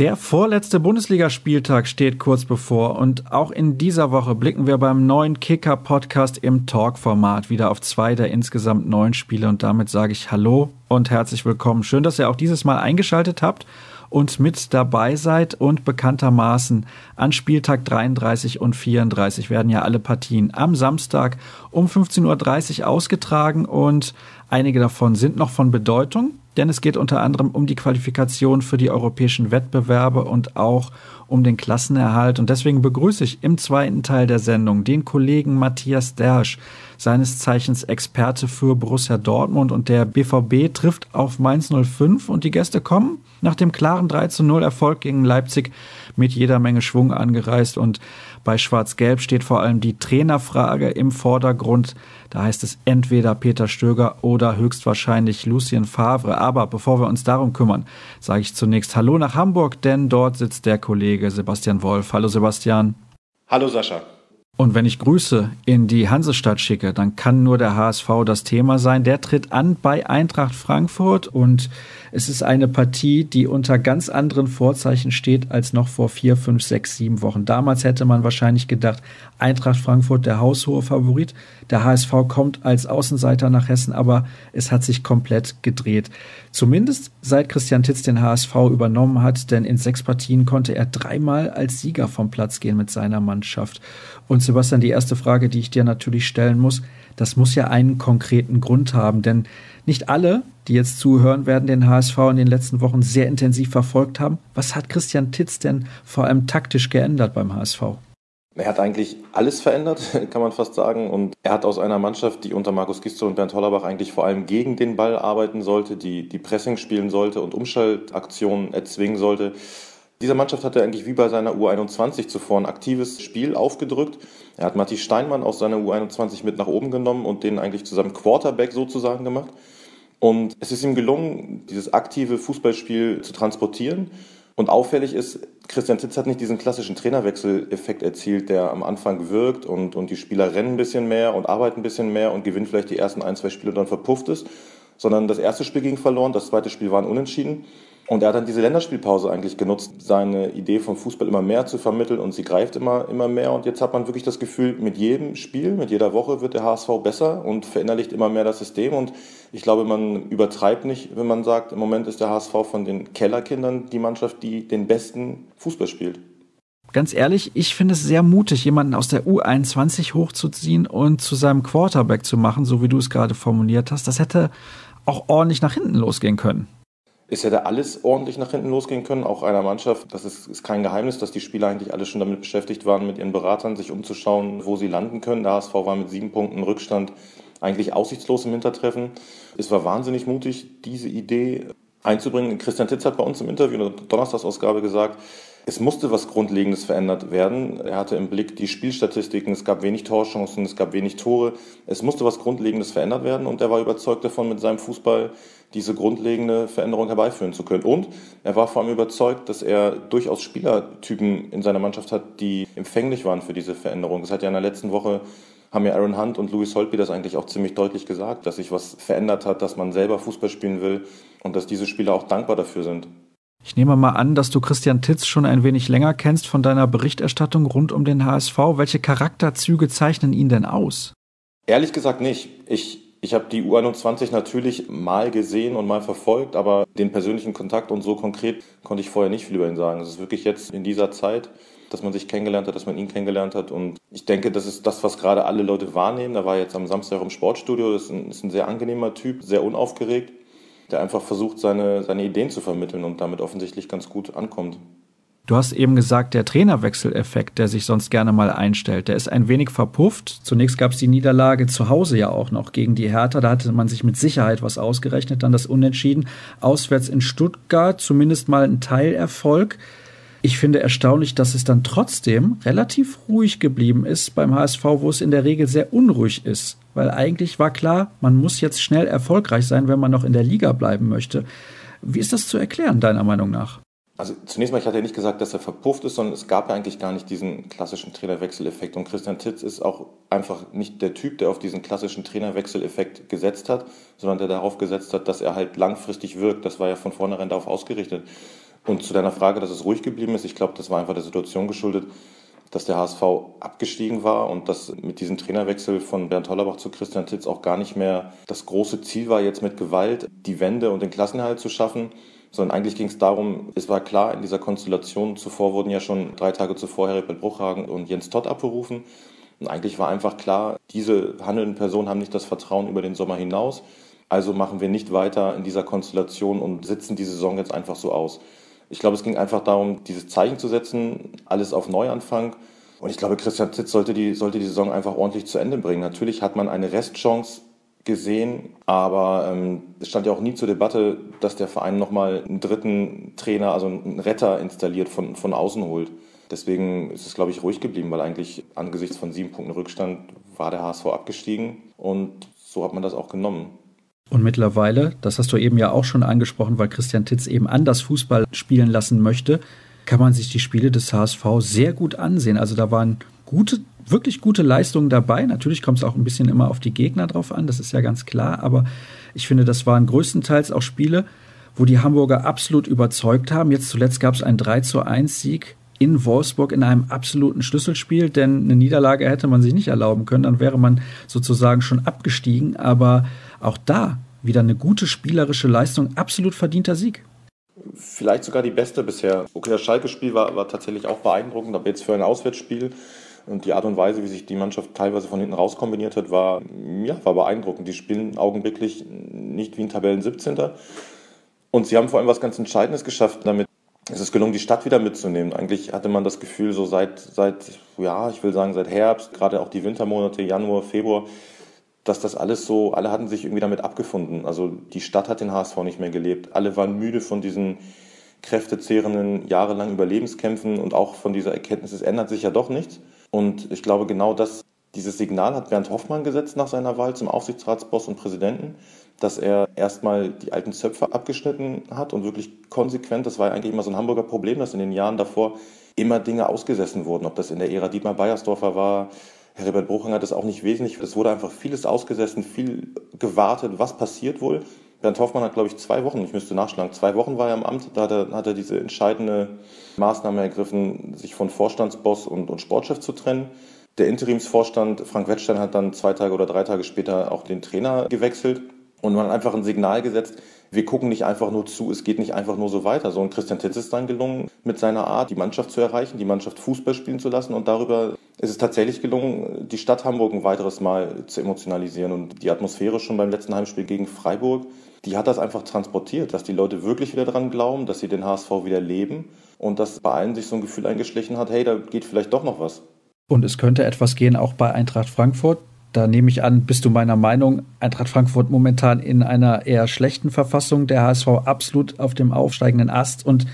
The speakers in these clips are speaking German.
Der vorletzte Bundesligaspieltag steht kurz bevor und auch in dieser Woche blicken wir beim neuen Kicker-Podcast im Talk-Format wieder auf zwei der insgesamt neun Spiele und damit sage ich Hallo und herzlich willkommen. Schön, dass ihr auch dieses Mal eingeschaltet habt und mit dabei seid und bekanntermaßen an Spieltag 33 und 34 werden ja alle Partien am Samstag um 15.30 Uhr ausgetragen und einige davon sind noch von Bedeutung denn es geht unter anderem um die Qualifikation für die europäischen Wettbewerbe und auch um den Klassenerhalt. Und deswegen begrüße ich im zweiten Teil der Sendung den Kollegen Matthias Dersch, seines Zeichens Experte für Borussia Dortmund. Und der BVB trifft auf Mainz 05 und die Gäste kommen nach dem klaren 3 zu 0 Erfolg gegen Leipzig mit jeder Menge Schwung angereist. Und bei Schwarz-Gelb steht vor allem die Trainerfrage im Vordergrund. Da heißt es entweder Peter Stöger oder höchstwahrscheinlich Lucien Favre. Aber bevor wir uns darum kümmern, sage ich zunächst Hallo nach Hamburg, denn dort sitzt der Kollege Sebastian Wolf. Hallo Sebastian. Hallo Sascha. Und wenn ich Grüße in die Hansestadt schicke, dann kann nur der HSV das Thema sein. Der tritt an bei Eintracht Frankfurt und es ist eine Partie, die unter ganz anderen Vorzeichen steht als noch vor vier, fünf, sechs, sieben Wochen. Damals hätte man wahrscheinlich gedacht, Eintracht Frankfurt der haushohe Favorit. Der HSV kommt als Außenseiter nach Hessen, aber es hat sich komplett gedreht. Zumindest seit Christian Titz den HSV übernommen hat, denn in sechs Partien konnte er dreimal als Sieger vom Platz gehen mit seiner Mannschaft. Und Sebastian, die erste Frage, die ich dir natürlich stellen muss, das muss ja einen konkreten Grund haben, denn nicht alle, die jetzt zuhören, werden den HSV in den letzten Wochen sehr intensiv verfolgt haben. Was hat Christian Titz denn vor allem taktisch geändert beim HSV? Er hat eigentlich alles verändert, kann man fast sagen. Und er hat aus einer Mannschaft, die unter Markus Gisto und Bernd Hollerbach eigentlich vor allem gegen den Ball arbeiten sollte, die, die Pressing spielen sollte und Umschaltaktionen erzwingen sollte, dieser Mannschaft hat er eigentlich wie bei seiner U21 zuvor ein aktives Spiel aufgedrückt. Er hat Matti Steinmann aus seiner U21 mit nach oben genommen und den eigentlich zusammen Quarterback sozusagen gemacht. Und es ist ihm gelungen, dieses aktive Fußballspiel zu transportieren. Und auffällig ist, Christian Titz hat nicht diesen klassischen Trainerwechseleffekt erzielt, der am Anfang wirkt und, und die Spieler rennen ein bisschen mehr und arbeiten ein bisschen mehr und gewinnen vielleicht die ersten ein, zwei Spiele und dann verpufft es, sondern das erste Spiel ging verloren, das zweite Spiel war ein Unentschieden. Und er hat dann diese Länderspielpause eigentlich genutzt, seine Idee vom Fußball immer mehr zu vermitteln und sie greift immer, immer mehr. Und jetzt hat man wirklich das Gefühl, mit jedem Spiel, mit jeder Woche wird der HSV besser und verinnerlicht immer mehr das System. Und ich glaube, man übertreibt nicht, wenn man sagt, im Moment ist der HSV von den Kellerkindern die Mannschaft, die den besten Fußball spielt. Ganz ehrlich, ich finde es sehr mutig, jemanden aus der U21 hochzuziehen und zu seinem Quarterback zu machen, so wie du es gerade formuliert hast. Das hätte auch ordentlich nach hinten losgehen können. Es hätte alles ordentlich nach hinten losgehen können, auch einer Mannschaft. Das ist, ist, kein Geheimnis, dass die Spieler eigentlich alle schon damit beschäftigt waren, mit ihren Beratern sich umzuschauen, wo sie landen können. Der HSV war mit sieben Punkten Rückstand eigentlich aussichtslos im Hintertreffen. Es war wahnsinnig mutig, diese Idee einzubringen. Christian Titz hat bei uns im Interview in der Donnerstagsausgabe gesagt, es musste was Grundlegendes verändert werden. Er hatte im Blick die Spielstatistiken, es gab wenig Torchancen, es gab wenig Tore. Es musste was Grundlegendes verändert werden und er war überzeugt davon, mit seinem Fußball diese grundlegende Veränderung herbeiführen zu können. Und er war vor allem überzeugt, dass er durchaus Spielertypen in seiner Mannschaft hat, die empfänglich waren für diese Veränderung. Das hat ja in der letzten Woche haben ja Aaron Hunt und Louis Holtby das eigentlich auch ziemlich deutlich gesagt, dass sich was verändert hat, dass man selber Fußball spielen will und dass diese Spieler auch dankbar dafür sind. Ich nehme mal an, dass du Christian Titz schon ein wenig länger kennst von deiner Berichterstattung rund um den HSV. Welche Charakterzüge zeichnen ihn denn aus? Ehrlich gesagt nicht. Ich, ich habe die U21 natürlich mal gesehen und mal verfolgt, aber den persönlichen Kontakt und so konkret konnte ich vorher nicht viel über ihn sagen. Es ist wirklich jetzt in dieser Zeit, dass man sich kennengelernt hat, dass man ihn kennengelernt hat. Und ich denke, das ist das, was gerade alle Leute wahrnehmen. Da war jetzt am Samstag im Sportstudio. Das ist ein, ist ein sehr angenehmer Typ, sehr unaufgeregt der einfach versucht, seine, seine Ideen zu vermitteln und damit offensichtlich ganz gut ankommt. Du hast eben gesagt, der Trainerwechseleffekt, der sich sonst gerne mal einstellt, der ist ein wenig verpufft. Zunächst gab es die Niederlage zu Hause ja auch noch gegen die Hertha. Da hatte man sich mit Sicherheit was ausgerechnet. Dann das Unentschieden auswärts in Stuttgart, zumindest mal ein Teilerfolg. Ich finde erstaunlich, dass es dann trotzdem relativ ruhig geblieben ist beim HSV, wo es in der Regel sehr unruhig ist. Weil eigentlich war klar, man muss jetzt schnell erfolgreich sein, wenn man noch in der Liga bleiben möchte. Wie ist das zu erklären, deiner Meinung nach? Also zunächst mal, ich hatte ja nicht gesagt, dass er verpufft ist, sondern es gab ja eigentlich gar nicht diesen klassischen Trainerwechseleffekt. Und Christian Titz ist auch einfach nicht der Typ, der auf diesen klassischen Trainerwechseleffekt gesetzt hat, sondern der darauf gesetzt hat, dass er halt langfristig wirkt. Das war ja von vornherein darauf ausgerichtet. Und zu deiner Frage, dass es ruhig geblieben ist, ich glaube, das war einfach der Situation geschuldet, dass der HSV abgestiegen war und dass mit diesem Trainerwechsel von Bernd Hollerbach zu Christian Titz auch gar nicht mehr das große Ziel war, jetzt mit Gewalt die Wende und den Klassenerhalt zu schaffen, sondern eigentlich ging es darum, es war klar, in dieser Konstellation zuvor wurden ja schon drei Tage zuvor Herbert Bruchhagen und Jens Todd abberufen. Und eigentlich war einfach klar, diese handelnden Personen haben nicht das Vertrauen über den Sommer hinaus. Also machen wir nicht weiter in dieser Konstellation und sitzen die Saison jetzt einfach so aus. Ich glaube, es ging einfach darum, dieses Zeichen zu setzen, alles auf Neuanfang. Und ich glaube, Christian Titz sollte die, sollte die Saison einfach ordentlich zu Ende bringen. Natürlich hat man eine Restchance gesehen, aber ähm, es stand ja auch nie zur Debatte, dass der Verein nochmal einen dritten Trainer, also einen Retter installiert, von, von außen holt. Deswegen ist es, glaube ich, ruhig geblieben, weil eigentlich angesichts von sieben Punkten Rückstand war der HSV abgestiegen und so hat man das auch genommen. Und mittlerweile, das hast du eben ja auch schon angesprochen, weil Christian Titz eben anders Fußball spielen lassen möchte, kann man sich die Spiele des HSV sehr gut ansehen. Also da waren gute, wirklich gute Leistungen dabei. Natürlich kommt es auch ein bisschen immer auf die Gegner drauf an, das ist ja ganz klar. Aber ich finde, das waren größtenteils auch Spiele, wo die Hamburger absolut überzeugt haben. Jetzt zuletzt gab es einen 3 zu 1 Sieg in Wolfsburg in einem absoluten Schlüsselspiel, denn eine Niederlage hätte man sich nicht erlauben können, dann wäre man sozusagen schon abgestiegen. Aber auch da wieder eine gute spielerische Leistung, absolut verdienter Sieg. Vielleicht sogar die beste bisher. Okay, das Schalke-Spiel war, war tatsächlich auch beeindruckend, aber jetzt für ein Auswärtsspiel und die Art und Weise, wie sich die Mannschaft teilweise von hinten raus kombiniert hat, war, ja, war beeindruckend. Die spielen augenblicklich nicht wie ein Tabellen 17. Und sie haben vor allem was ganz Entscheidendes geschafft, damit es ist gelungen, die Stadt wieder mitzunehmen. Eigentlich hatte man das Gefühl, so seit, seit, ja, ich will sagen, seit Herbst, gerade auch die Wintermonate, Januar, Februar, dass das alles so, alle hatten sich irgendwie damit abgefunden. Also die Stadt hat den HSV nicht mehr gelebt. Alle waren müde von diesen kräftezehrenden, jahrelangen Überlebenskämpfen und auch von dieser Erkenntnis, es ändert sich ja doch nichts. Und ich glaube, genau das, dieses Signal hat Bernd Hoffmann gesetzt nach seiner Wahl zum Aufsichtsratsboss und Präsidenten, dass er erstmal die alten Zöpfe abgeschnitten hat und wirklich konsequent, das war ja eigentlich immer so ein Hamburger Problem, dass in den Jahren davor immer Dinge ausgesessen wurden, ob das in der Ära Dietmar Beiersdorfer war, Herbert Bruching hat das auch nicht wesentlich. Es wurde einfach vieles ausgesessen, viel gewartet, was passiert wohl. Bernd Hoffmann hat, glaube ich, zwei Wochen, ich müsste nachschlagen, zwei Wochen war er im Amt, da hat er, hat er diese entscheidende Maßnahme ergriffen, sich von Vorstandsboss und, und Sportchef zu trennen. Der Interimsvorstand Frank Wettstein hat dann zwei Tage oder drei Tage später auch den Trainer gewechselt und man hat einfach ein Signal gesetzt, wir gucken nicht einfach nur zu, es geht nicht einfach nur so weiter. So und Christian Titz ist dann gelungen, mit seiner Art die Mannschaft zu erreichen, die Mannschaft Fußball spielen zu lassen und darüber ist es tatsächlich gelungen, die Stadt Hamburg ein weiteres Mal zu emotionalisieren und die Atmosphäre schon beim letzten Heimspiel gegen Freiburg, die hat das einfach transportiert, dass die Leute wirklich wieder dran glauben, dass sie den HSV wieder leben und dass bei allen sich so ein Gefühl eingeschlichen hat, hey, da geht vielleicht doch noch was. Und es könnte etwas gehen auch bei Eintracht Frankfurt. Da nehme ich an, bist du meiner Meinung, Eintracht Frankfurt momentan in einer eher schlechten Verfassung, der HSV absolut auf dem aufsteigenden Ast und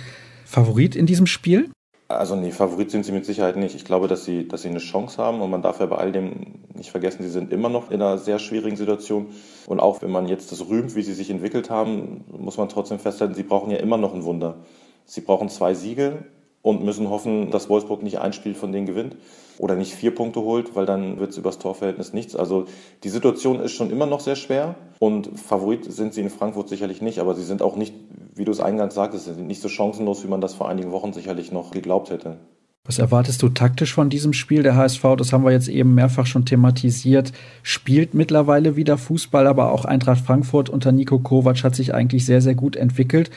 Favorit in diesem Spiel? Also nee, Favorit sind sie mit Sicherheit nicht. Ich glaube, dass sie, dass sie eine Chance haben und man darf ja bei all dem nicht vergessen, sie sind immer noch in einer sehr schwierigen Situation. Und auch wenn man jetzt das rühmt, wie sie sich entwickelt haben, muss man trotzdem festhalten, sie brauchen ja immer noch ein Wunder. Sie brauchen zwei Siege und müssen hoffen, dass Wolfsburg nicht ein Spiel von denen gewinnt oder nicht vier Punkte holt, weil dann wird es übers Torverhältnis nichts. Also die Situation ist schon immer noch sehr schwer und Favorit sind sie in Frankfurt sicherlich nicht, aber sie sind auch nicht, wie du es eingangs sagtest, nicht so chancenlos, wie man das vor einigen Wochen sicherlich noch geglaubt hätte. Was erwartest du taktisch von diesem Spiel? Der HSV, das haben wir jetzt eben mehrfach schon thematisiert, spielt mittlerweile wieder Fußball, aber auch Eintracht Frankfurt unter Nico Kovac hat sich eigentlich sehr, sehr gut entwickelt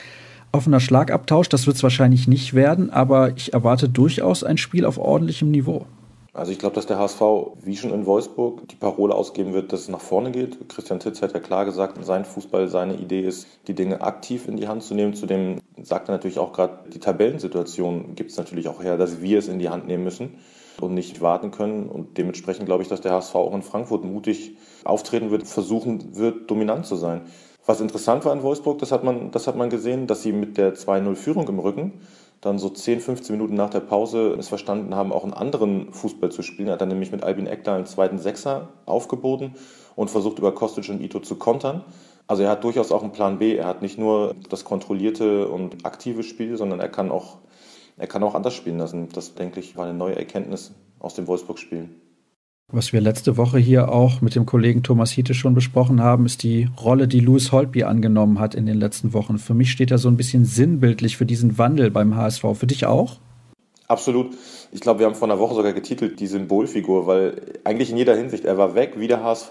offener Schlagabtausch, das wird es wahrscheinlich nicht werden, aber ich erwarte durchaus ein Spiel auf ordentlichem Niveau. Also ich glaube, dass der HSV, wie schon in Wolfsburg, die Parole ausgeben wird, dass es nach vorne geht. Christian Titz hat ja klar gesagt, sein Fußball, seine Idee ist, die Dinge aktiv in die Hand zu nehmen. Zudem sagt er natürlich auch gerade, die Tabellensituation gibt es natürlich auch her, dass wir es in die Hand nehmen müssen und nicht warten können. Und dementsprechend glaube ich, dass der HSV auch in Frankfurt mutig auftreten wird, versuchen wird, dominant zu sein. Was interessant war in Wolfsburg, das hat man, das hat man gesehen, dass sie mit der 2-0-Führung im Rücken dann so 10, 15 Minuten nach der Pause es verstanden haben, auch einen anderen Fußball zu spielen. Er hat dann nämlich mit Albin Ekdal einen zweiten Sechser aufgeboten und versucht über Kostic und Ito zu kontern. Also er hat durchaus auch einen Plan B. Er hat nicht nur das kontrollierte und aktive Spiel, sondern er kann auch, er kann auch anders spielen lassen. Das, denke ich, war eine neue Erkenntnis aus dem Wolfsburg-Spiel. Was wir letzte Woche hier auch mit dem Kollegen Thomas Hiete schon besprochen haben, ist die Rolle, die Louis Holtby angenommen hat in den letzten Wochen. Für mich steht er so ein bisschen sinnbildlich für diesen Wandel beim HSV. Für dich auch? Absolut. Ich glaube, wir haben vor einer Woche sogar getitelt, die Symbolfigur, weil eigentlich in jeder Hinsicht, er war weg wie der HSV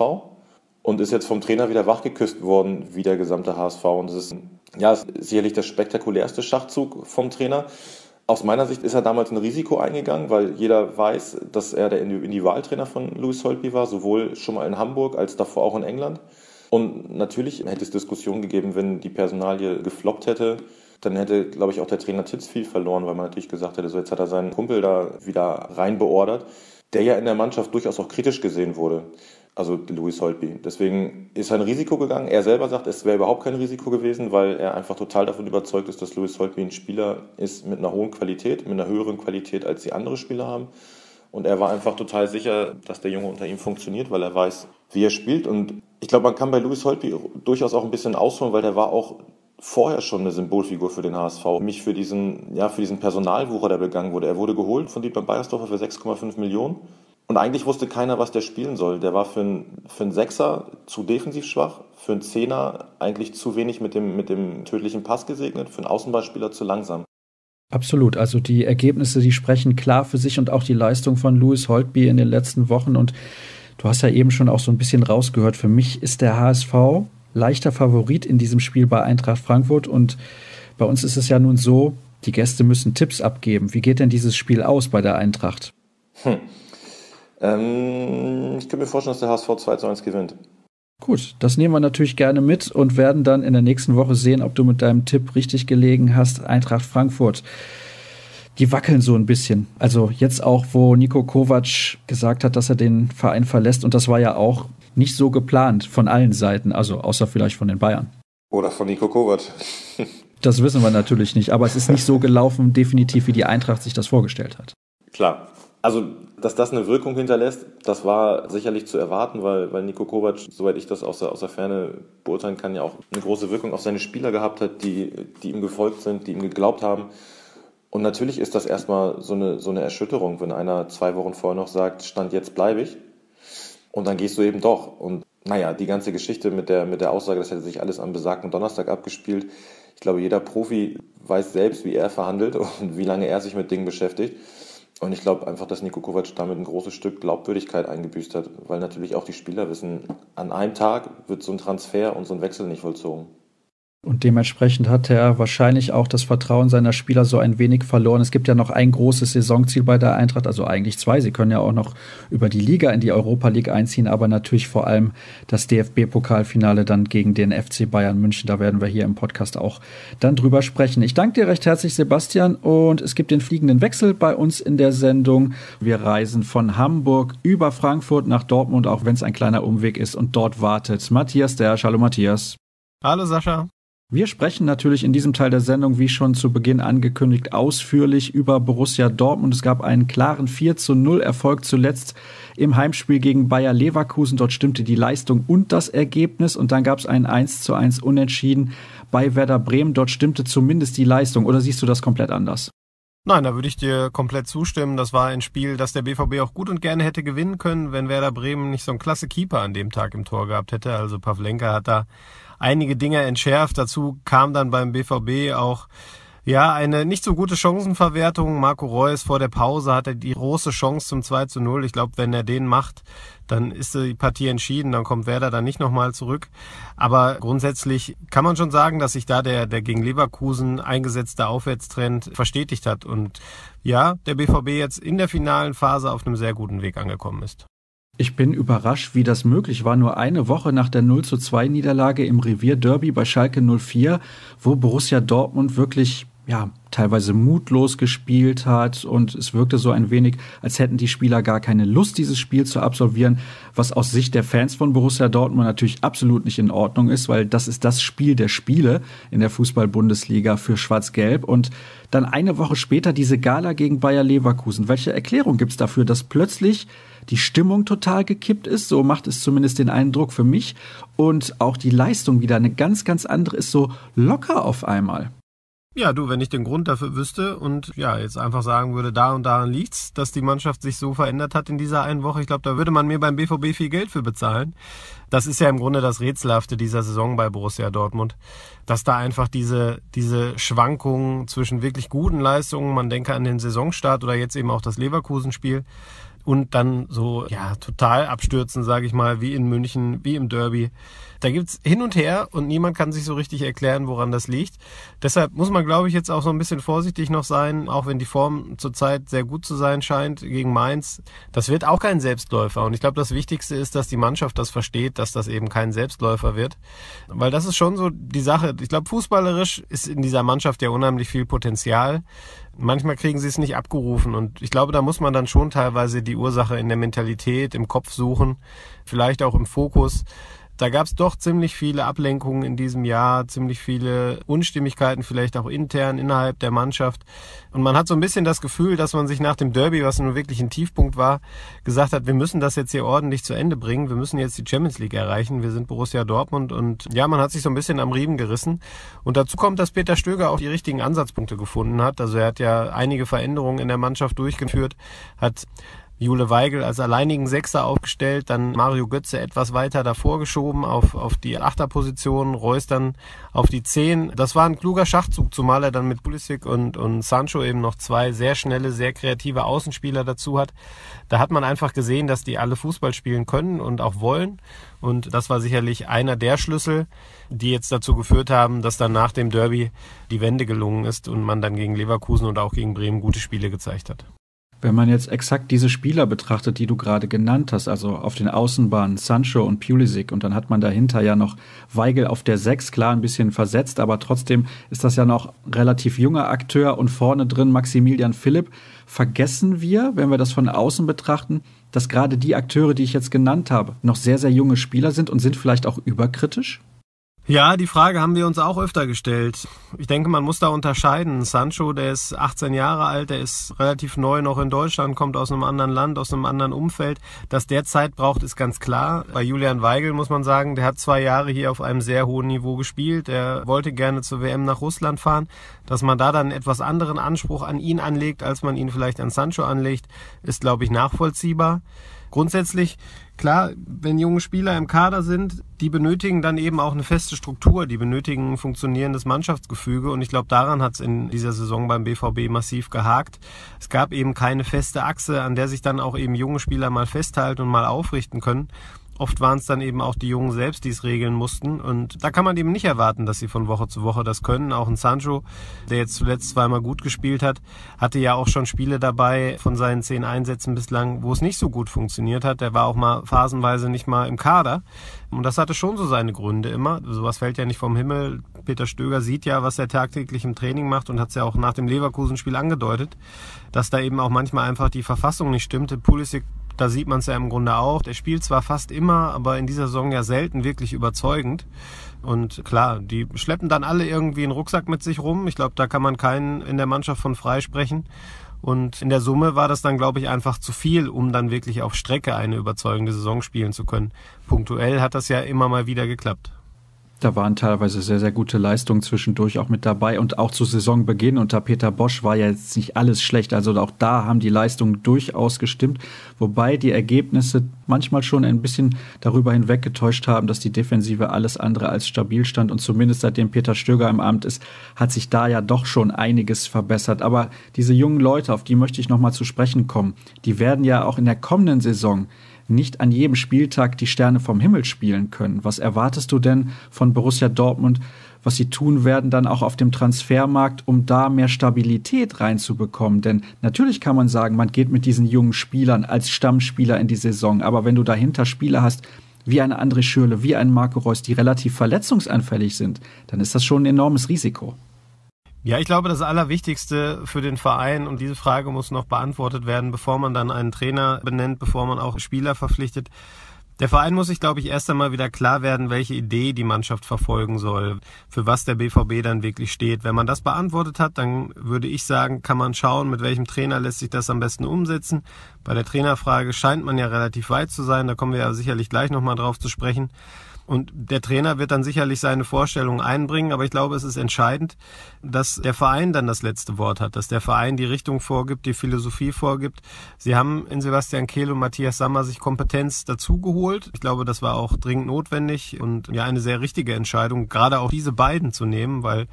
und ist jetzt vom Trainer wieder wachgeküsst worden wie der gesamte HSV. Und das ist ja sicherlich der spektakulärste Schachzug vom Trainer. Aus meiner Sicht ist er damals ein Risiko eingegangen, weil jeder weiß, dass er der Individualtrainer von Louis Holtby war, sowohl schon mal in Hamburg als davor auch in England. Und natürlich hätte es Diskussionen gegeben, wenn die Personalie gefloppt hätte. Dann hätte, glaube ich, auch der Trainer Titz viel verloren, weil man natürlich gesagt hätte, so jetzt hat er seinen Kumpel da wieder rein beordert, der ja in der Mannschaft durchaus auch kritisch gesehen wurde also Louis Holtby. Deswegen ist er ein Risiko gegangen. Er selber sagt, es wäre überhaupt kein Risiko gewesen, weil er einfach total davon überzeugt ist, dass Louis Holtby ein Spieler ist mit einer hohen Qualität, mit einer höheren Qualität, als die andere Spieler haben. Und er war einfach total sicher, dass der Junge unter ihm funktioniert, weil er weiß, wie er spielt. Und ich glaube, man kann bei Louis Holtby durchaus auch ein bisschen ausholen, weil der war auch vorher schon eine Symbolfigur für den HSV. Mich für diesen, ja, für diesen Personalwucher, der begangen wurde. Er wurde geholt von Dietmar Beiersdorfer für 6,5 Millionen. Und eigentlich wusste keiner, was der spielen soll. Der war für einen, für einen Sechser zu defensiv schwach, für einen Zehner eigentlich zu wenig mit dem, mit dem tödlichen Pass gesegnet, für einen Außenballspieler zu langsam. Absolut. Also die Ergebnisse, die sprechen klar für sich und auch die Leistung von Louis Holtby in den letzten Wochen. Und du hast ja eben schon auch so ein bisschen rausgehört. Für mich ist der HSV leichter Favorit in diesem Spiel bei Eintracht Frankfurt. Und bei uns ist es ja nun so, die Gäste müssen Tipps abgeben. Wie geht denn dieses Spiel aus bei der Eintracht? Hm. Ähm, ich könnte mir vorstellen, dass der HSV 2 zu 1 gewinnt. Gut, das nehmen wir natürlich gerne mit und werden dann in der nächsten Woche sehen, ob du mit deinem Tipp richtig gelegen hast. Eintracht Frankfurt. Die wackeln so ein bisschen. Also jetzt auch, wo Nico Kovac gesagt hat, dass er den Verein verlässt. Und das war ja auch nicht so geplant von allen Seiten, also außer vielleicht von den Bayern. Oder von Nico Kovac. das wissen wir natürlich nicht, aber es ist nicht so gelaufen, definitiv, wie die Eintracht sich das vorgestellt hat. Klar, also, dass das eine Wirkung hinterlässt, das war sicherlich zu erwarten, weil, weil Nico Kovac, soweit ich das aus der, aus der Ferne beurteilen kann, ja auch eine große Wirkung auf seine Spieler gehabt hat, die, die ihm gefolgt sind, die ihm geglaubt haben. Und natürlich ist das erstmal so eine, so eine Erschütterung, wenn einer zwei Wochen vorher noch sagt, Stand jetzt bleibe ich. Und dann gehst du eben doch. Und naja, die ganze Geschichte mit der, mit der Aussage, das hätte sich alles am besagten Donnerstag abgespielt. Ich glaube, jeder Profi weiß selbst, wie er verhandelt und wie lange er sich mit Dingen beschäftigt. Und ich glaube einfach, dass Niko Kovac damit ein großes Stück Glaubwürdigkeit eingebüßt hat, weil natürlich auch die Spieler wissen, an einem Tag wird so ein Transfer und so ein Wechsel nicht vollzogen. Und dementsprechend hat er wahrscheinlich auch das Vertrauen seiner Spieler so ein wenig verloren. Es gibt ja noch ein großes Saisonziel bei der Eintracht, also eigentlich zwei. Sie können ja auch noch über die Liga in die Europa League einziehen, aber natürlich vor allem das DFB-Pokalfinale dann gegen den FC Bayern München. Da werden wir hier im Podcast auch dann drüber sprechen. Ich danke dir recht herzlich, Sebastian, und es gibt den fliegenden Wechsel bei uns in der Sendung. Wir reisen von Hamburg über Frankfurt nach Dortmund, auch wenn es ein kleiner Umweg ist, und dort wartet Matthias der. Hallo Matthias. Hallo Sascha. Wir sprechen natürlich in diesem Teil der Sendung, wie schon zu Beginn angekündigt, ausführlich über Borussia Dortmund. Es gab einen klaren 4 zu 0 Erfolg zuletzt im Heimspiel gegen Bayer Leverkusen. Dort stimmte die Leistung und das Ergebnis und dann gab es ein 1 zu 1 Unentschieden bei Werder Bremen. Dort stimmte zumindest die Leistung oder siehst du das komplett anders? Nein, da würde ich dir komplett zustimmen. Das war ein Spiel, das der BVB auch gut und gerne hätte gewinnen können, wenn Werder Bremen nicht so einen klasse Keeper an dem Tag im Tor gehabt hätte. Also Pavlenka hat da einige Dinge entschärft. Dazu kam dann beim BVB auch ja, eine nicht so gute Chancenverwertung. Marco Reus vor der Pause hatte die große Chance zum 2 zu 0. Ich glaube, wenn er den macht, dann ist die Partie entschieden, dann kommt Werder dann nicht nochmal zurück. Aber grundsätzlich kann man schon sagen, dass sich da der, der gegen Leverkusen eingesetzte Aufwärtstrend verstetigt hat und ja, der BVB jetzt in der finalen Phase auf einem sehr guten Weg angekommen ist. Ich bin überrascht, wie das möglich war. Nur eine Woche nach der 0 zu 2 Niederlage im Revier Derby bei Schalke 04, wo Borussia Dortmund wirklich ja, teilweise mutlos gespielt hat und es wirkte so ein wenig, als hätten die Spieler gar keine Lust, dieses Spiel zu absolvieren, was aus Sicht der Fans von Borussia Dortmund natürlich absolut nicht in Ordnung ist, weil das ist das Spiel der Spiele in der Fußball-Bundesliga für Schwarz-Gelb und dann eine Woche später diese Gala gegen Bayer Leverkusen. Welche Erklärung gibt's dafür, dass plötzlich die Stimmung total gekippt ist, so macht es zumindest den Eindruck für mich. Und auch die Leistung wieder eine ganz, ganz andere ist, so locker auf einmal. Ja, du, wenn ich den Grund dafür wüsste und ja, jetzt einfach sagen würde, da und daran liegt's, dass die Mannschaft sich so verändert hat in dieser einen Woche, ich glaube, da würde man mir beim BVB viel Geld für bezahlen. Das ist ja im Grunde das Rätselhafte dieser Saison bei Borussia Dortmund, dass da einfach diese, diese Schwankungen zwischen wirklich guten Leistungen, man denke an den Saisonstart oder jetzt eben auch das Leverkusen-Spiel, und dann so ja total abstürzen, sage ich mal, wie in München, wie im Derby. Da gibt's hin und her und niemand kann sich so richtig erklären, woran das liegt. Deshalb muss man, glaube ich, jetzt auch so ein bisschen vorsichtig noch sein, auch wenn die Form zurzeit sehr gut zu sein scheint gegen Mainz. Das wird auch kein Selbstläufer. Und ich glaube, das Wichtigste ist, dass die Mannschaft das versteht, dass das eben kein Selbstläufer wird. Weil das ist schon so die Sache. Ich glaube, fußballerisch ist in dieser Mannschaft ja unheimlich viel Potenzial manchmal kriegen sie es nicht abgerufen. Und ich glaube, da muss man dann schon teilweise die Ursache in der Mentalität, im Kopf suchen, vielleicht auch im Fokus da gab es doch ziemlich viele Ablenkungen in diesem Jahr, ziemlich viele Unstimmigkeiten, vielleicht auch intern innerhalb der Mannschaft. Und man hat so ein bisschen das Gefühl, dass man sich nach dem Derby, was nun wirklich ein Tiefpunkt war, gesagt hat, wir müssen das jetzt hier ordentlich zu Ende bringen. Wir müssen jetzt die Champions League erreichen. Wir sind Borussia Dortmund und ja, man hat sich so ein bisschen am Riemen gerissen. Und dazu kommt, dass Peter Stöger auch die richtigen Ansatzpunkte gefunden hat. Also er hat ja einige Veränderungen in der Mannschaft durchgeführt, hat Jule Weigel als alleinigen Sechser aufgestellt, dann Mario Götze etwas weiter davor geschoben auf, auf die Achterposition, Reus dann auf die Zehn. Das war ein kluger Schachzug, zumal er dann mit Pulisic und, und Sancho eben noch zwei sehr schnelle, sehr kreative Außenspieler dazu hat. Da hat man einfach gesehen, dass die alle Fußball spielen können und auch wollen. Und das war sicherlich einer der Schlüssel, die jetzt dazu geführt haben, dass dann nach dem Derby die Wende gelungen ist und man dann gegen Leverkusen und auch gegen Bremen gute Spiele gezeigt hat. Wenn man jetzt exakt diese Spieler betrachtet, die du gerade genannt hast, also auf den Außenbahnen Sancho und Pulisic und dann hat man dahinter ja noch Weigel auf der Sechs, klar ein bisschen versetzt, aber trotzdem ist das ja noch relativ junger Akteur und vorne drin Maximilian Philipp. Vergessen wir, wenn wir das von außen betrachten, dass gerade die Akteure, die ich jetzt genannt habe, noch sehr, sehr junge Spieler sind und sind vielleicht auch überkritisch? Ja, die Frage haben wir uns auch öfter gestellt. Ich denke, man muss da unterscheiden. Sancho, der ist 18 Jahre alt, der ist relativ neu noch in Deutschland, kommt aus einem anderen Land, aus einem anderen Umfeld. Dass der Zeit braucht, ist ganz klar. Bei Julian Weigel muss man sagen, der hat zwei Jahre hier auf einem sehr hohen Niveau gespielt. Er wollte gerne zur WM nach Russland fahren. Dass man da dann einen etwas anderen Anspruch an ihn anlegt, als man ihn vielleicht an Sancho anlegt, ist, glaube ich, nachvollziehbar. Grundsätzlich, klar, wenn junge Spieler im Kader sind, die benötigen dann eben auch eine feste Struktur, die benötigen ein funktionierendes Mannschaftsgefüge und ich glaube, daran hat es in dieser Saison beim BVB massiv gehakt. Es gab eben keine feste Achse, an der sich dann auch eben junge Spieler mal festhalten und mal aufrichten können. Oft waren es dann eben auch die Jungen selbst, die es regeln mussten. Und da kann man eben nicht erwarten, dass sie von Woche zu Woche das können. Auch ein Sancho, der jetzt zuletzt zweimal gut gespielt hat, hatte ja auch schon Spiele dabei von seinen zehn Einsätzen bislang, wo es nicht so gut funktioniert hat. Der war auch mal phasenweise nicht mal im Kader. Und das hatte schon so seine Gründe immer. Sowas fällt ja nicht vom Himmel. Peter Stöger sieht ja, was er tagtäglich im Training macht und hat es ja auch nach dem Leverkusen-Spiel angedeutet, dass da eben auch manchmal einfach die Verfassung nicht stimmte. Pulisic da sieht man es ja im Grunde auch. Der spielt zwar fast immer, aber in dieser Saison ja selten wirklich überzeugend. Und klar, die schleppen dann alle irgendwie einen Rucksack mit sich rum. Ich glaube, da kann man keinen in der Mannschaft von freisprechen. Und in der Summe war das dann, glaube ich, einfach zu viel, um dann wirklich auf Strecke eine überzeugende Saison spielen zu können. Punktuell hat das ja immer mal wieder geklappt. Da waren teilweise sehr, sehr gute Leistungen zwischendurch auch mit dabei und auch zu Saisonbeginn unter Peter Bosch war ja jetzt nicht alles schlecht. Also auch da haben die Leistungen durchaus gestimmt, wobei die Ergebnisse manchmal schon ein bisschen darüber hinweggetäuscht haben, dass die Defensive alles andere als stabil stand und zumindest seitdem Peter Stöger im Amt ist, hat sich da ja doch schon einiges verbessert. Aber diese jungen Leute, auf die möchte ich nochmal zu sprechen kommen, die werden ja auch in der kommenden Saison nicht an jedem Spieltag die Sterne vom Himmel spielen können. Was erwartest du denn von Borussia Dortmund, was sie tun werden dann auch auf dem Transfermarkt, um da mehr Stabilität reinzubekommen? Denn natürlich kann man sagen, man geht mit diesen jungen Spielern als Stammspieler in die Saison, aber wenn du dahinter Spieler hast, wie eine André Schürle, wie ein Marco Reus, die relativ verletzungsanfällig sind, dann ist das schon ein enormes Risiko. Ja, ich glaube, das Allerwichtigste für den Verein, und diese Frage muss noch beantwortet werden, bevor man dann einen Trainer benennt, bevor man auch Spieler verpflichtet. Der Verein muss sich, glaube ich, erst einmal wieder klar werden, welche Idee die Mannschaft verfolgen soll, für was der BVB dann wirklich steht. Wenn man das beantwortet hat, dann würde ich sagen, kann man schauen, mit welchem Trainer lässt sich das am besten umsetzen. Bei der Trainerfrage scheint man ja relativ weit zu sein, da kommen wir ja sicherlich gleich nochmal drauf zu sprechen. Und der Trainer wird dann sicherlich seine Vorstellungen einbringen, aber ich glaube, es ist entscheidend, dass der Verein dann das letzte Wort hat, dass der Verein die Richtung vorgibt, die Philosophie vorgibt. Sie haben in Sebastian Kehl und Matthias Sammer sich Kompetenz dazugeholt. Ich glaube, das war auch dringend notwendig und ja eine sehr richtige Entscheidung, gerade auch diese beiden zu nehmen, weil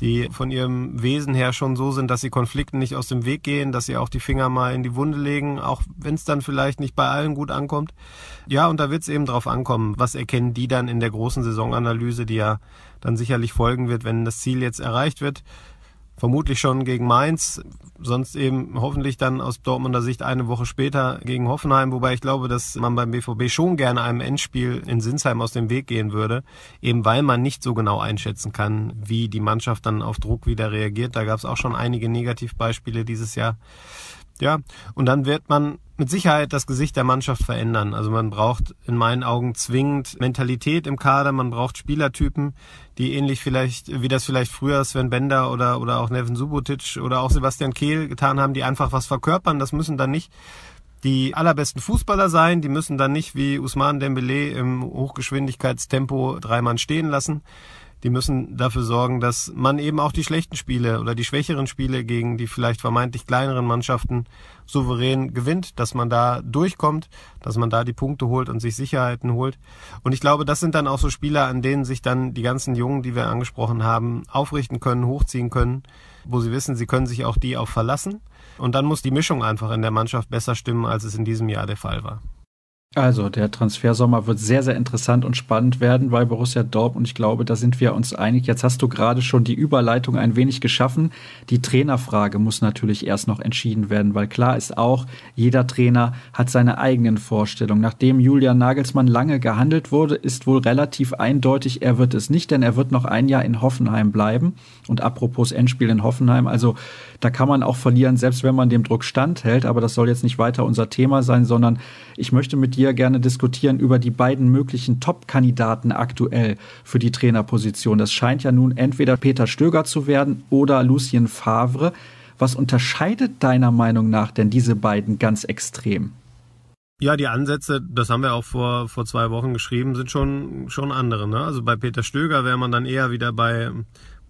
die von ihrem Wesen her schon so sind, dass sie Konflikten nicht aus dem Weg gehen, dass sie auch die Finger mal in die Wunde legen, auch wenn es dann vielleicht nicht bei allen gut ankommt. Ja, und da wird es eben drauf ankommen, was erkennen die dann in der großen Saisonanalyse, die ja dann sicherlich folgen wird, wenn das Ziel jetzt erreicht wird vermutlich schon gegen Mainz, sonst eben hoffentlich dann aus Dortmunder Sicht eine Woche später gegen Hoffenheim, wobei ich glaube, dass man beim BVB schon gerne einem Endspiel in Sinsheim aus dem Weg gehen würde, eben weil man nicht so genau einschätzen kann, wie die Mannschaft dann auf Druck wieder reagiert. Da gab es auch schon einige Negativbeispiele dieses Jahr. Ja, und dann wird man mit Sicherheit das Gesicht der Mannschaft verändern. Also man braucht in meinen Augen zwingend Mentalität im Kader, man braucht Spielertypen, die ähnlich vielleicht, wie das vielleicht früher Sven Bender oder, oder auch Neven Subotic oder auch Sebastian Kehl getan haben, die einfach was verkörpern. Das müssen dann nicht die allerbesten Fußballer sein, die müssen dann nicht wie Usman Dembele im Hochgeschwindigkeitstempo dreimal stehen lassen die müssen dafür sorgen, dass man eben auch die schlechten Spiele oder die schwächeren Spiele gegen die vielleicht vermeintlich kleineren Mannschaften souverän gewinnt, dass man da durchkommt, dass man da die Punkte holt und sich Sicherheiten holt. Und ich glaube, das sind dann auch so Spieler, an denen sich dann die ganzen Jungen, die wir angesprochen haben, aufrichten können, hochziehen können, wo sie wissen, sie können sich auch die auch verlassen. Und dann muss die Mischung einfach in der Mannschaft besser stimmen, als es in diesem Jahr der Fall war. Also, der Transfersommer wird sehr, sehr interessant und spannend werden bei Borussia Dortmund. Ich glaube, da sind wir uns einig. Jetzt hast du gerade schon die Überleitung ein wenig geschaffen. Die Trainerfrage muss natürlich erst noch entschieden werden, weil klar ist auch, jeder Trainer hat seine eigenen Vorstellungen. Nachdem Julian Nagelsmann lange gehandelt wurde, ist wohl relativ eindeutig, er wird es nicht, denn er wird noch ein Jahr in Hoffenheim bleiben. Und apropos Endspiel in Hoffenheim, also da kann man auch verlieren, selbst wenn man dem Druck standhält. Aber das soll jetzt nicht weiter unser Thema sein, sondern ich möchte mit dir gerne diskutieren über die beiden möglichen Top-Kandidaten aktuell für die Trainerposition. Das scheint ja nun entweder Peter Stöger zu werden oder Lucien Favre. Was unterscheidet deiner Meinung nach denn diese beiden ganz extrem? Ja, die Ansätze, das haben wir auch vor, vor zwei Wochen geschrieben, sind schon, schon andere. Ne? Also bei Peter Stöger wäre man dann eher wieder bei,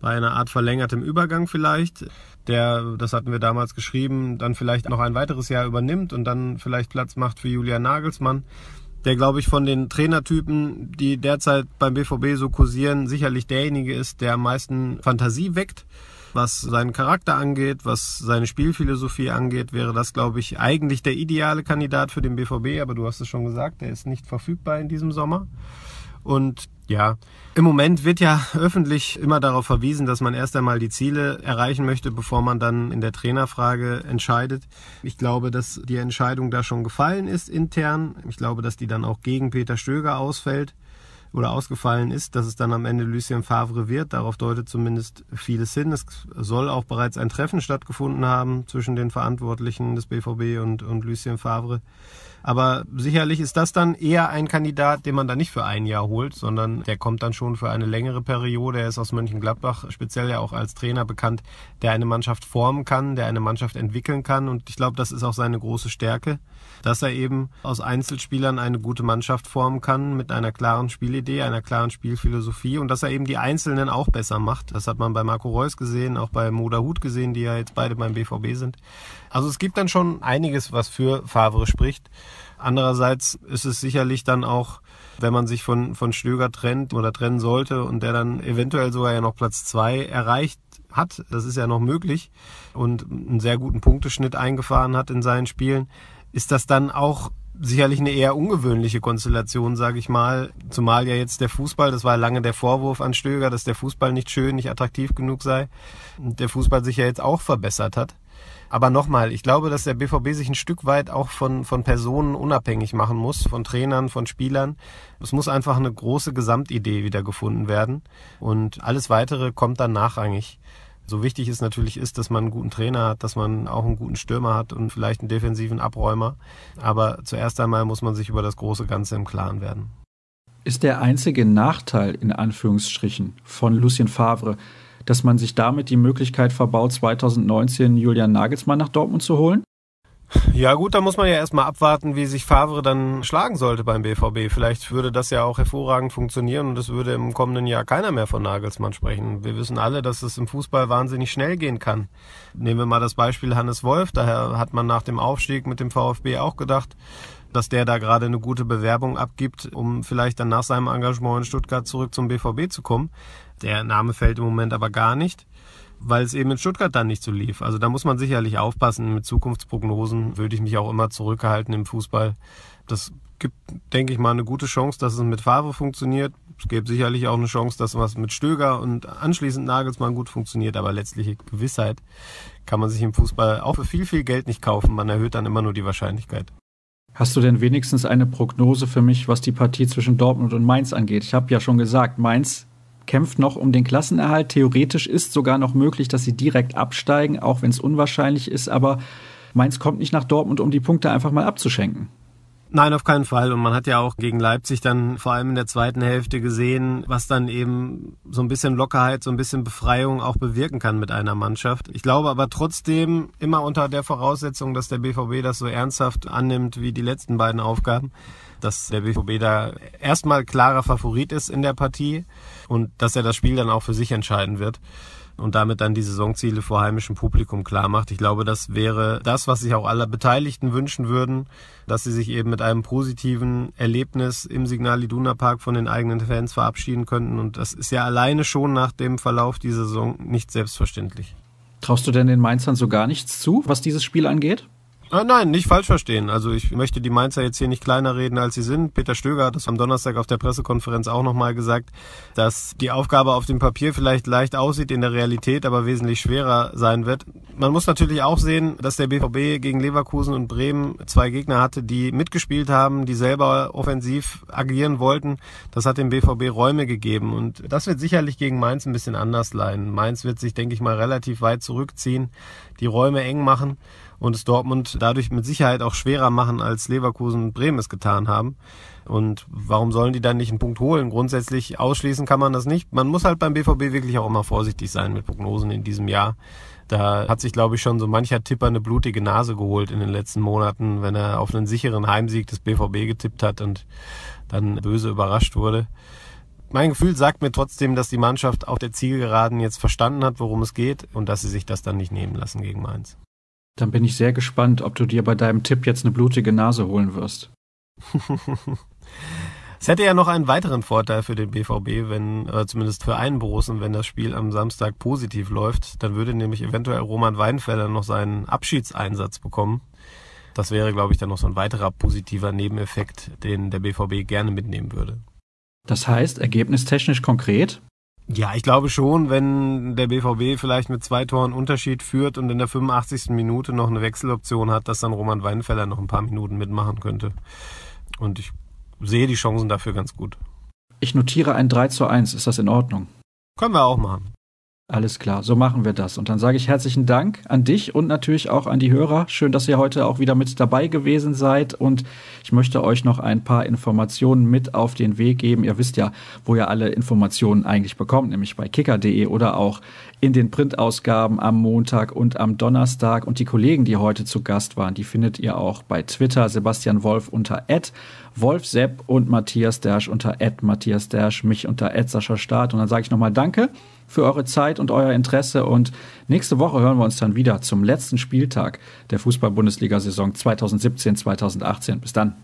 bei einer Art verlängertem Übergang vielleicht der, das hatten wir damals geschrieben, dann vielleicht noch ein weiteres Jahr übernimmt und dann vielleicht Platz macht für Julian Nagelsmann, der, glaube ich, von den Trainertypen, die derzeit beim BVB so kursieren, sicherlich derjenige ist, der am meisten Fantasie weckt. Was seinen Charakter angeht, was seine Spielphilosophie angeht, wäre das, glaube ich, eigentlich der ideale Kandidat für den BVB. Aber du hast es schon gesagt, der ist nicht verfügbar in diesem Sommer. Und ja, im Moment wird ja öffentlich immer darauf verwiesen, dass man erst einmal die Ziele erreichen möchte, bevor man dann in der Trainerfrage entscheidet. Ich glaube, dass die Entscheidung da schon gefallen ist intern. Ich glaube, dass die dann auch gegen Peter Stöger ausfällt oder ausgefallen ist, dass es dann am Ende Lucien Favre wird. Darauf deutet zumindest vieles hin. Es soll auch bereits ein Treffen stattgefunden haben zwischen den Verantwortlichen des BVB und, und Lucien Favre. Aber sicherlich ist das dann eher ein Kandidat, den man dann nicht für ein Jahr holt, sondern der kommt dann schon für eine längere Periode. Er ist aus Mönchengladbach speziell ja auch als Trainer bekannt, der eine Mannschaft formen kann, der eine Mannschaft entwickeln kann. Und ich glaube, das ist auch seine große Stärke, dass er eben aus Einzelspielern eine gute Mannschaft formen kann mit einer klaren Spielidee, einer klaren Spielphilosophie und dass er eben die Einzelnen auch besser macht. Das hat man bei Marco Reus gesehen, auch bei Moda Hut gesehen, die ja jetzt beide beim BVB sind. Also es gibt dann schon einiges, was für Favre spricht. Andererseits ist es sicherlich dann auch, wenn man sich von, von Stöger trennt oder trennen sollte und der dann eventuell sogar ja noch Platz zwei erreicht hat, das ist ja noch möglich und einen sehr guten Punkteschnitt eingefahren hat in seinen Spielen, ist das dann auch sicherlich eine eher ungewöhnliche Konstellation, sage ich mal. Zumal ja jetzt der Fußball, das war lange der Vorwurf an Stöger, dass der Fußball nicht schön, nicht attraktiv genug sei. Und der Fußball sich ja jetzt auch verbessert hat. Aber nochmal, ich glaube, dass der BVB sich ein Stück weit auch von, von Personen unabhängig machen muss, von Trainern, von Spielern. Es muss einfach eine große Gesamtidee wieder gefunden werden. Und alles weitere kommt dann nachrangig. So wichtig es natürlich ist, dass man einen guten Trainer hat, dass man auch einen guten Stürmer hat und vielleicht einen defensiven Abräumer. Aber zuerst einmal muss man sich über das große Ganze im Klaren werden. Ist der einzige Nachteil in Anführungsstrichen von Lucien Favre, dass man sich damit die Möglichkeit verbaut, 2019 Julian Nagelsmann nach Dortmund zu holen? Ja gut, da muss man ja erstmal abwarten, wie sich Favre dann schlagen sollte beim BVB. Vielleicht würde das ja auch hervorragend funktionieren und es würde im kommenden Jahr keiner mehr von Nagelsmann sprechen. Wir wissen alle, dass es im Fußball wahnsinnig schnell gehen kann. Nehmen wir mal das Beispiel Hannes Wolf. Daher hat man nach dem Aufstieg mit dem VfB auch gedacht, dass der da gerade eine gute Bewerbung abgibt, um vielleicht dann nach seinem Engagement in Stuttgart zurück zum BVB zu kommen. Der Name fällt im Moment aber gar nicht weil es eben in Stuttgart dann nicht so lief. Also da muss man sicherlich aufpassen. Mit Zukunftsprognosen würde ich mich auch immer zurückhalten im Fußball. Das gibt, denke ich mal, eine gute Chance, dass es mit Favre funktioniert. Es gibt sicherlich auch eine Chance, dass was mit Stöger und anschließend Nagelsmann gut funktioniert, aber letztliche Gewissheit kann man sich im Fußball auch für viel, viel Geld nicht kaufen. Man erhöht dann immer nur die Wahrscheinlichkeit. Hast du denn wenigstens eine Prognose für mich, was die Partie zwischen Dortmund und Mainz angeht? Ich habe ja schon gesagt, Mainz kämpft noch um den Klassenerhalt. Theoretisch ist sogar noch möglich, dass sie direkt absteigen, auch wenn es unwahrscheinlich ist. Aber Mainz kommt nicht nach Dortmund, um die Punkte einfach mal abzuschenken. Nein, auf keinen Fall. Und man hat ja auch gegen Leipzig dann vor allem in der zweiten Hälfte gesehen, was dann eben so ein bisschen Lockerheit, so ein bisschen Befreiung auch bewirken kann mit einer Mannschaft. Ich glaube aber trotzdem immer unter der Voraussetzung, dass der BVB das so ernsthaft annimmt wie die letzten beiden Aufgaben, dass der BVB da erstmal klarer Favorit ist in der Partie und dass er das Spiel dann auch für sich entscheiden wird und damit dann die Saisonziele vor heimischem Publikum klar macht. Ich glaube, das wäre das, was sich auch alle Beteiligten wünschen würden, dass sie sich eben mit einem positiven Erlebnis im Signal Iduna Park von den eigenen Fans verabschieden könnten. Und das ist ja alleine schon nach dem Verlauf dieser Saison nicht selbstverständlich. Traust du denn den Mainzern so gar nichts zu, was dieses Spiel angeht? Ah, nein, nicht falsch verstehen. Also ich möchte die Mainzer jetzt hier nicht kleiner reden, als sie sind. Peter Stöger hat das am Donnerstag auf der Pressekonferenz auch nochmal gesagt, dass die Aufgabe auf dem Papier vielleicht leicht aussieht, in der Realität aber wesentlich schwerer sein wird. Man muss natürlich auch sehen, dass der BVB gegen Leverkusen und Bremen zwei Gegner hatte, die mitgespielt haben, die selber offensiv agieren wollten. Das hat dem BVB Räume gegeben und das wird sicherlich gegen Mainz ein bisschen anders leiden. Mainz wird sich, denke ich mal, relativ weit zurückziehen, die Räume eng machen und es Dortmund dadurch mit Sicherheit auch schwerer machen, als Leverkusen und Bremen es getan haben. Und warum sollen die dann nicht einen Punkt holen? Grundsätzlich ausschließen kann man das nicht. Man muss halt beim BVB wirklich auch immer vorsichtig sein mit Prognosen in diesem Jahr. Da hat sich, glaube ich, schon so mancher Tipper eine blutige Nase geholt in den letzten Monaten, wenn er auf einen sicheren Heimsieg des BVB getippt hat und dann böse überrascht wurde. Mein Gefühl sagt mir trotzdem, dass die Mannschaft auf der Zielgeraden jetzt verstanden hat, worum es geht und dass sie sich das dann nicht nehmen lassen gegen Mainz. Dann bin ich sehr gespannt, ob du dir bei deinem Tipp jetzt eine blutige Nase holen wirst. es hätte ja noch einen weiteren Vorteil für den BVB, wenn, äh, zumindest für einen Borussen, wenn das Spiel am Samstag positiv läuft. Dann würde nämlich eventuell Roman Weinfeller noch seinen Abschiedseinsatz bekommen. Das wäre, glaube ich, dann noch so ein weiterer positiver Nebeneffekt, den der BVB gerne mitnehmen würde. Das heißt, ergebnistechnisch konkret? Ja, ich glaube schon, wenn der BVB vielleicht mit zwei Toren Unterschied führt und in der 85. Minute noch eine Wechseloption hat, dass dann Roman Weinfeller noch ein paar Minuten mitmachen könnte. Und ich sehe die Chancen dafür ganz gut. Ich notiere ein 3 zu 1. Ist das in Ordnung? Können wir auch machen. Alles klar, so machen wir das. Und dann sage ich herzlichen Dank an dich und natürlich auch an die Hörer. Schön, dass ihr heute auch wieder mit dabei gewesen seid. Und ich möchte euch noch ein paar Informationen mit auf den Weg geben. Ihr wisst ja, wo ihr alle Informationen eigentlich bekommt, nämlich bei kicker.de oder auch in den Printausgaben am Montag und am Donnerstag. Und die Kollegen, die heute zu Gast waren, die findet ihr auch bei Twitter. Sebastian Wolf unter Ed, Wolf Sepp und Matthias Dersch unter Matthias Dersch, mich unter Sascha Start. Und dann sage ich nochmal Danke für eure Zeit und euer Interesse. Und nächste Woche hören wir uns dann wieder zum letzten Spieltag der Fußball-Bundesliga-Saison 2017-2018. Bis dann.